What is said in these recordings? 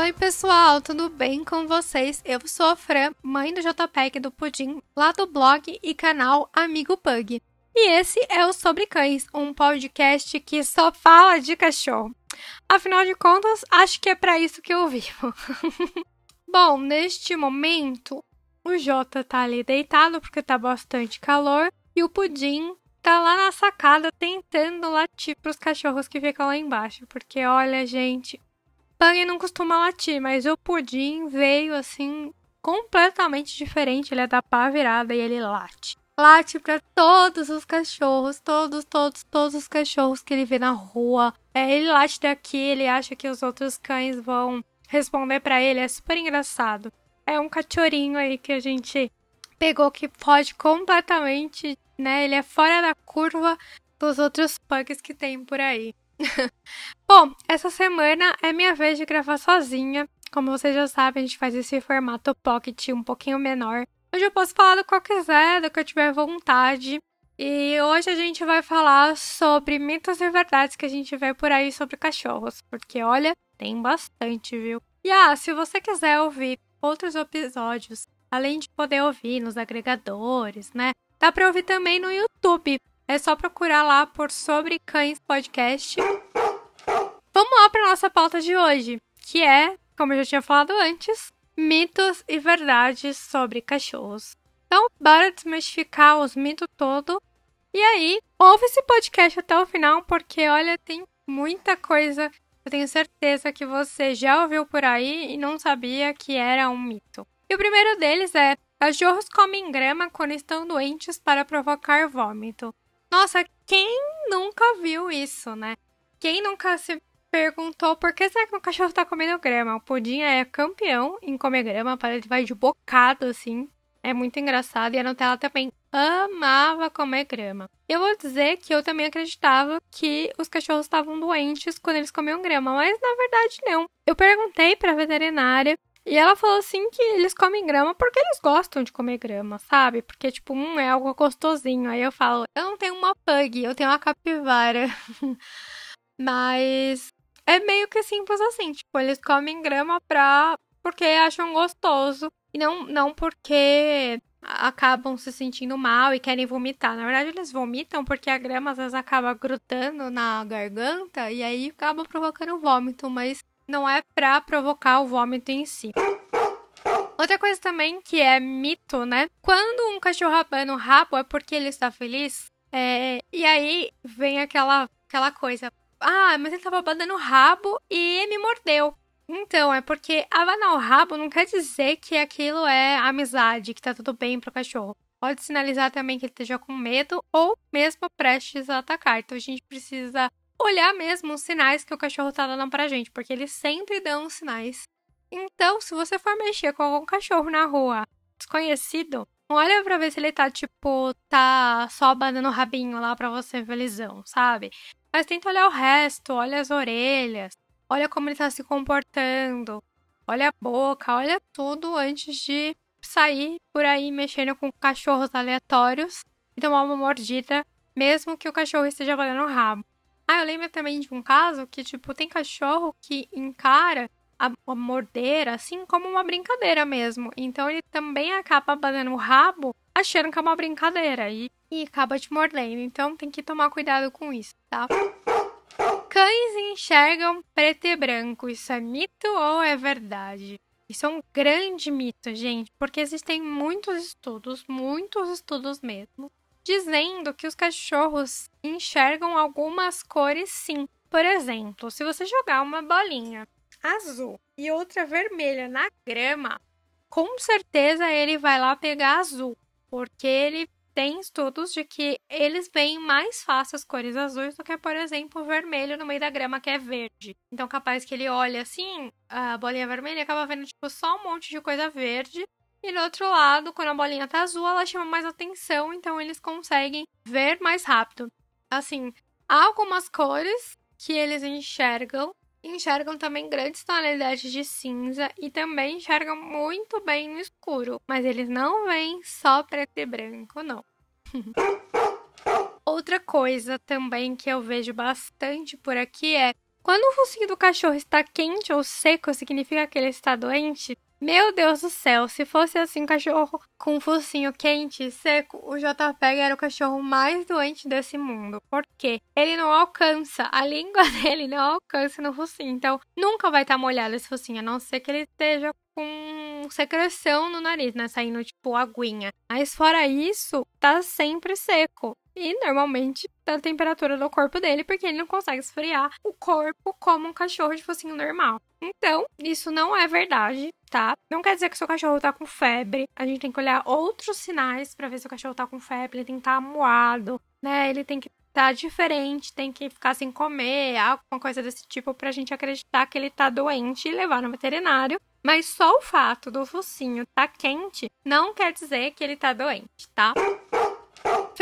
Oi, pessoal, tudo bem com vocês? Eu sou a Fran, mãe do JPEG do Pudim, lá do blog e canal Amigo Pug. E esse é o Sobre Cães, um podcast que só fala de cachorro. Afinal de contas, acho que é para isso que eu vivo. Bom, neste momento, o Jota tá ali deitado porque tá bastante calor e o Pudim tá lá na sacada tentando latir pros cachorros que ficam lá embaixo. Porque olha, gente, Pug não costuma latir, mas o Pudim veio assim completamente diferente. Ele é da pá virada e ele late. Late para todos os cachorros, todos, todos, todos os cachorros que ele vê na rua. É, ele late daqui, ele acha que os outros cães vão responder para ele. É super engraçado. É um cachorrinho aí que a gente pegou que pode completamente né? Ele é fora da curva dos outros pugs que tem por aí. Bom, essa semana é minha vez de gravar sozinha. Como vocês já sabem, a gente faz esse formato pocket um pouquinho menor. Hoje eu posso falar do que eu quiser, do que eu tiver vontade. E hoje a gente vai falar sobre mitos e verdades que a gente vê por aí sobre cachorros. Porque olha, tem bastante, viu? E ah, se você quiser ouvir outros episódios, além de poder ouvir nos agregadores, né? Dá para ouvir também no YouTube. É só procurar lá por Sobre Cães Podcast. Vamos lá para nossa pauta de hoje, que é, como eu já tinha falado antes, mitos e verdades sobre cachorros. Então, bora desmistificar os mitos todo. E aí, ouve esse podcast até o final, porque olha, tem muita coisa. Eu tenho certeza que você já ouviu por aí e não sabia que era um mito. E o primeiro deles é Cachorros comem grama quando estão doentes para provocar vômito. Nossa, quem nunca viu isso, né? Quem nunca se perguntou por que será que o cachorro tá comendo grama? O Pudim é campeão em comer grama, ele vai de bocado assim. É muito engraçado e a Nutella também amava comer grama. Eu vou dizer que eu também acreditava que os cachorros estavam doentes quando eles comiam grama, mas na verdade não. Eu perguntei para a veterinária e ela falou assim que eles comem grama porque eles gostam de comer grama, sabe? Porque, tipo, um é algo gostosinho. Aí eu falo, eu não tenho uma pug, eu tenho uma capivara. Mas é meio que simples assim. Tipo, eles comem grama pra. porque acham gostoso. E não, não porque acabam se sentindo mal e querem vomitar. Na verdade, eles vomitam porque a grama às vezes acaba grudando na garganta e aí acaba provocando vômito, mas não é pra provocar o vômito em si. Outra coisa também que é mito, né? Quando um cachorro abana o rabo é porque ele está feliz. É... E aí vem aquela, aquela coisa. Ah, mas ele estava abanando o rabo e me mordeu. Então, é porque abanar o rabo não quer dizer que aquilo é amizade, que tá tudo bem pro cachorro. Pode sinalizar também que ele esteja com medo ou mesmo prestes a atacar. Então a gente precisa olhar mesmo os sinais que o cachorro tá dando pra gente, porque eles sempre dão sinais. Então, se você for mexer com algum cachorro na rua desconhecido, olha pra ver se ele tá, tipo, tá só abanando o rabinho lá pra você felizão, sabe? Mas tenta olhar o resto, olha as orelhas, olha como ele tá se comportando, olha a boca, olha tudo antes de sair por aí mexendo com cachorros aleatórios e tomar uma mordida, mesmo que o cachorro esteja abanando o rabo. Ah, eu lembro também de um caso que, tipo, tem cachorro que encara a, a assim, como uma brincadeira mesmo. Então ele também acaba batendo o rabo achando que é uma brincadeira e, e acaba te mordendo. Então tem que tomar cuidado com isso, tá? Cães enxergam preto e branco. Isso é mito ou é verdade? Isso é um grande mito, gente, porque existem muitos estudos, muitos estudos mesmo, dizendo que os cachorros enxergam algumas cores sim. Por exemplo, se você jogar uma bolinha azul e outra vermelha na grama, com certeza ele vai lá pegar azul, porque ele tem estudos de que eles veem mais fácil as cores azuis do que, por exemplo, o vermelho no meio da grama que é verde. Então, capaz que ele olha assim, a bolinha vermelha acaba vendo tipo só um monte de coisa verde e do outro lado, quando a bolinha tá azul, ela chama mais atenção, então eles conseguem ver mais rápido. Assim, há algumas cores que eles enxergam, enxergam também grandes tonalidades de cinza e também enxergam muito bem no escuro, mas eles não veem só preto e branco, não. Outra coisa também que eu vejo bastante por aqui é Quando o focinho do cachorro está quente ou seco, significa que ele está doente? Meu Deus do céu, se fosse assim um cachorro com um focinho quente e seco, o JPEG era o cachorro mais doente desse mundo. Porque ele não alcança, a língua dele não alcança no focinho. Então, nunca vai estar molhado esse focinho, a não ser que ele esteja com secreção no nariz, né? Saindo tipo aguinha. Mas fora isso, tá sempre seco. E normalmente da temperatura do corpo dele, porque ele não consegue esfriar o corpo como um cachorro de focinho normal. Então, isso não é verdade, tá? Não quer dizer que seu cachorro tá com febre. A gente tem que olhar outros sinais para ver se o cachorro tá com febre. Ele tem que estar tá amuado, né? Ele tem que tá diferente, tem que ficar sem comer, alguma coisa desse tipo pra gente acreditar que ele tá doente e levar no veterinário. Mas só o fato do focinho tá quente não quer dizer que ele tá doente, tá?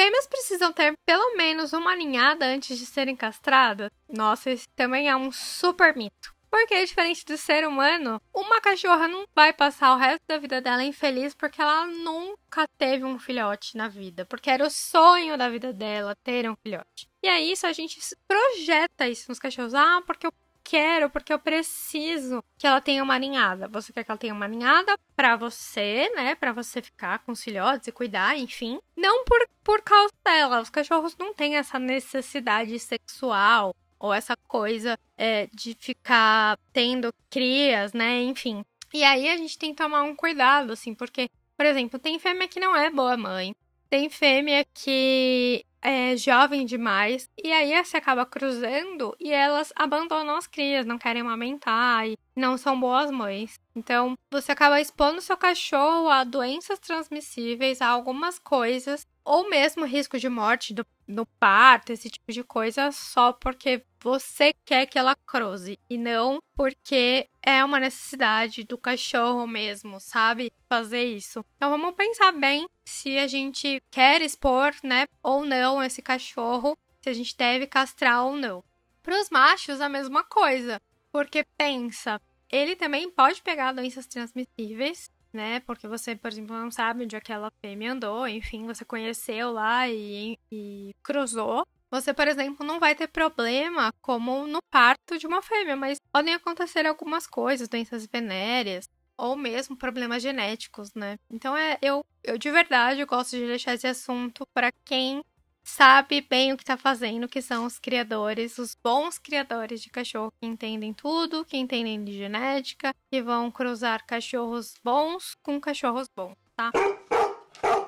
Fêmeas precisam ter pelo menos uma ninhada antes de serem castradas? Nossa, esse também é um super mito. Porque, diferente do ser humano, uma cachorra não vai passar o resto da vida dela infeliz porque ela nunca teve um filhote na vida. Porque era o sonho da vida dela ter um filhote. E aí, isso a gente projeta isso nos cachorros. Ah, porque eu quero, porque eu preciso que ela tenha uma ninhada. Você quer que ela tenha uma ninhada para você, né? Para você ficar com os filhotes e cuidar, enfim. Não por, por causa dela. Os cachorros não têm essa necessidade sexual ou essa coisa é, de ficar tendo crias, né? Enfim. E aí a gente tem que tomar um cuidado, assim, porque, por exemplo, tem fêmea que não é boa mãe, tem fêmea que é jovem demais, e aí você acaba cruzando e elas abandonam as crias, não querem amamentar e não são boas mães. Então, você acaba expondo seu cachorro a doenças transmissíveis, a algumas coisas ou mesmo risco de morte do, no parto, esse tipo de coisa, só porque você quer que ela cruze e não porque é uma necessidade do cachorro mesmo, sabe? Fazer isso. Então vamos pensar bem se a gente quer expor, né, ou não esse cachorro, se a gente deve castrar ou não. Para os machos, a mesma coisa, porque pensa, ele também pode pegar doenças transmissíveis né? Porque você, por exemplo, não sabe onde aquela fêmea andou, enfim, você conheceu lá e, e cruzou. Você, por exemplo, não vai ter problema como no parto de uma fêmea, mas podem acontecer algumas coisas, doenças venéreas, ou mesmo problemas genéticos, né? Então é eu, eu de verdade gosto de deixar esse assunto para quem sabe bem o que está fazendo, que são os criadores, os bons criadores de cachorro que entendem tudo, que entendem de genética, que vão cruzar cachorros bons com cachorros bons, tá?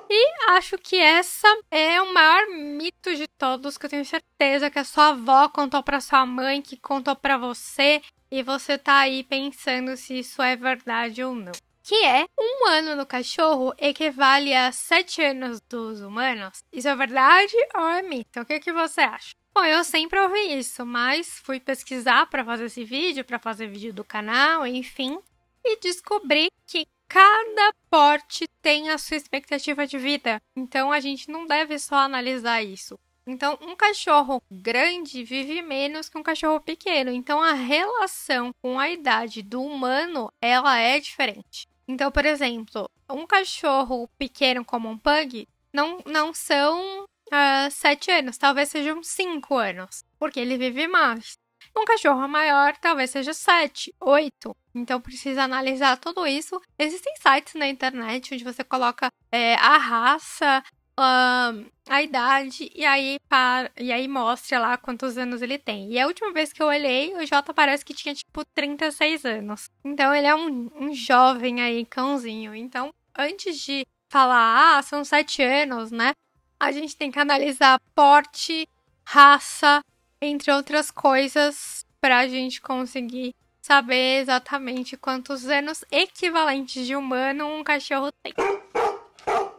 E acho que essa é o maior mito de todos, que eu tenho certeza que a sua avó contou para sua mãe, que contou para você, e você tá aí pensando se isso é verdade ou não que é um ano no cachorro equivale a sete anos dos humanos. Isso é verdade ou é mito? O que, que você acha? Bom, eu sempre ouvi isso, mas fui pesquisar para fazer esse vídeo, para fazer vídeo do canal, enfim, e descobri que cada porte tem a sua expectativa de vida. Então a gente não deve só analisar isso. Então, um cachorro grande vive menos que um cachorro pequeno. Então, a relação com a idade do humano, ela é diferente. Então, por exemplo, um cachorro pequeno como um pug não, não são uh, sete anos, talvez sejam cinco anos, porque ele vive mais. Um cachorro maior talvez seja sete, oito. Então precisa analisar tudo isso. Existem sites na internet onde você coloca é, a raça, a idade e aí, para, e aí mostra lá quantos anos ele tem. E a última vez que eu olhei, o Jota parece que tinha tipo 36 anos. Então ele é um, um jovem aí, cãozinho. Então, antes de falar, ah, são 7 anos, né? A gente tem que analisar porte, raça, entre outras coisas, pra gente conseguir saber exatamente quantos anos equivalentes de humano um cachorro tem.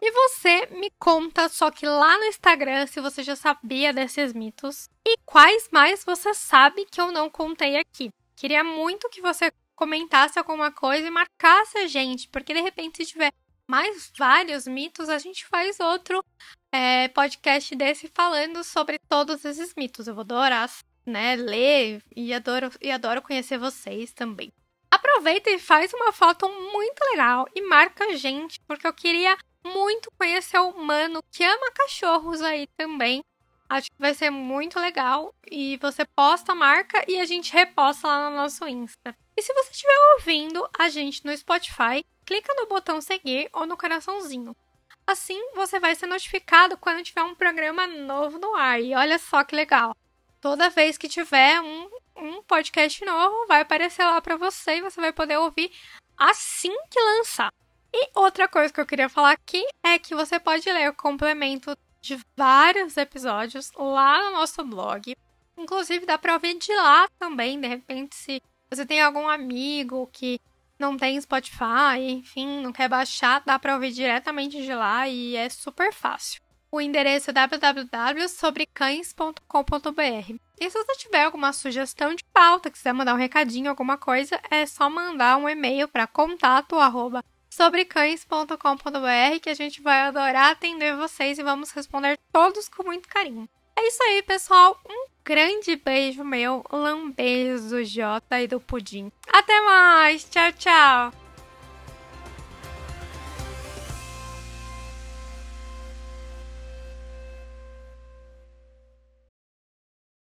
E você me conta só que lá no Instagram se você já sabia desses mitos e quais mais você sabe que eu não contei aqui. Queria muito que você comentasse alguma coisa e marcasse a gente, porque de repente se tiver mais vários mitos, a gente faz outro é, podcast desse falando sobre todos esses mitos. Eu vou adorar né, ler e adoro, e adoro conhecer vocês também. Aproveita e faz uma foto muito legal e marca a gente, porque eu queria muito conhecer o humano que ama cachorros aí também. Acho que vai ser muito legal. E você posta a marca e a gente reposta lá no nosso Insta. E se você estiver ouvindo a gente no Spotify, clica no botão seguir ou no coraçãozinho. Assim você vai ser notificado quando tiver um programa novo no ar. E olha só que legal. Toda vez que tiver um, um podcast novo, vai aparecer lá para você e você vai poder ouvir assim que lançar. E outra coisa que eu queria falar aqui é que você pode ler o complemento de vários episódios lá no nosso blog. Inclusive, dá para ouvir de lá também, de repente, se você tem algum amigo que não tem Spotify, enfim, não quer baixar, dá para ouvir diretamente de lá e é super fácil. O endereço é www.sobrecães.com.br. E se você tiver alguma sugestão de pauta, quiser mandar um recadinho, alguma coisa, é só mandar um e-mail para contato sobrecães.com.br que a gente vai adorar atender vocês e vamos responder todos com muito carinho. É isso aí, pessoal. Um grande beijo meu, lambeijo do Jota e do Pudim. Até mais. Tchau, tchau.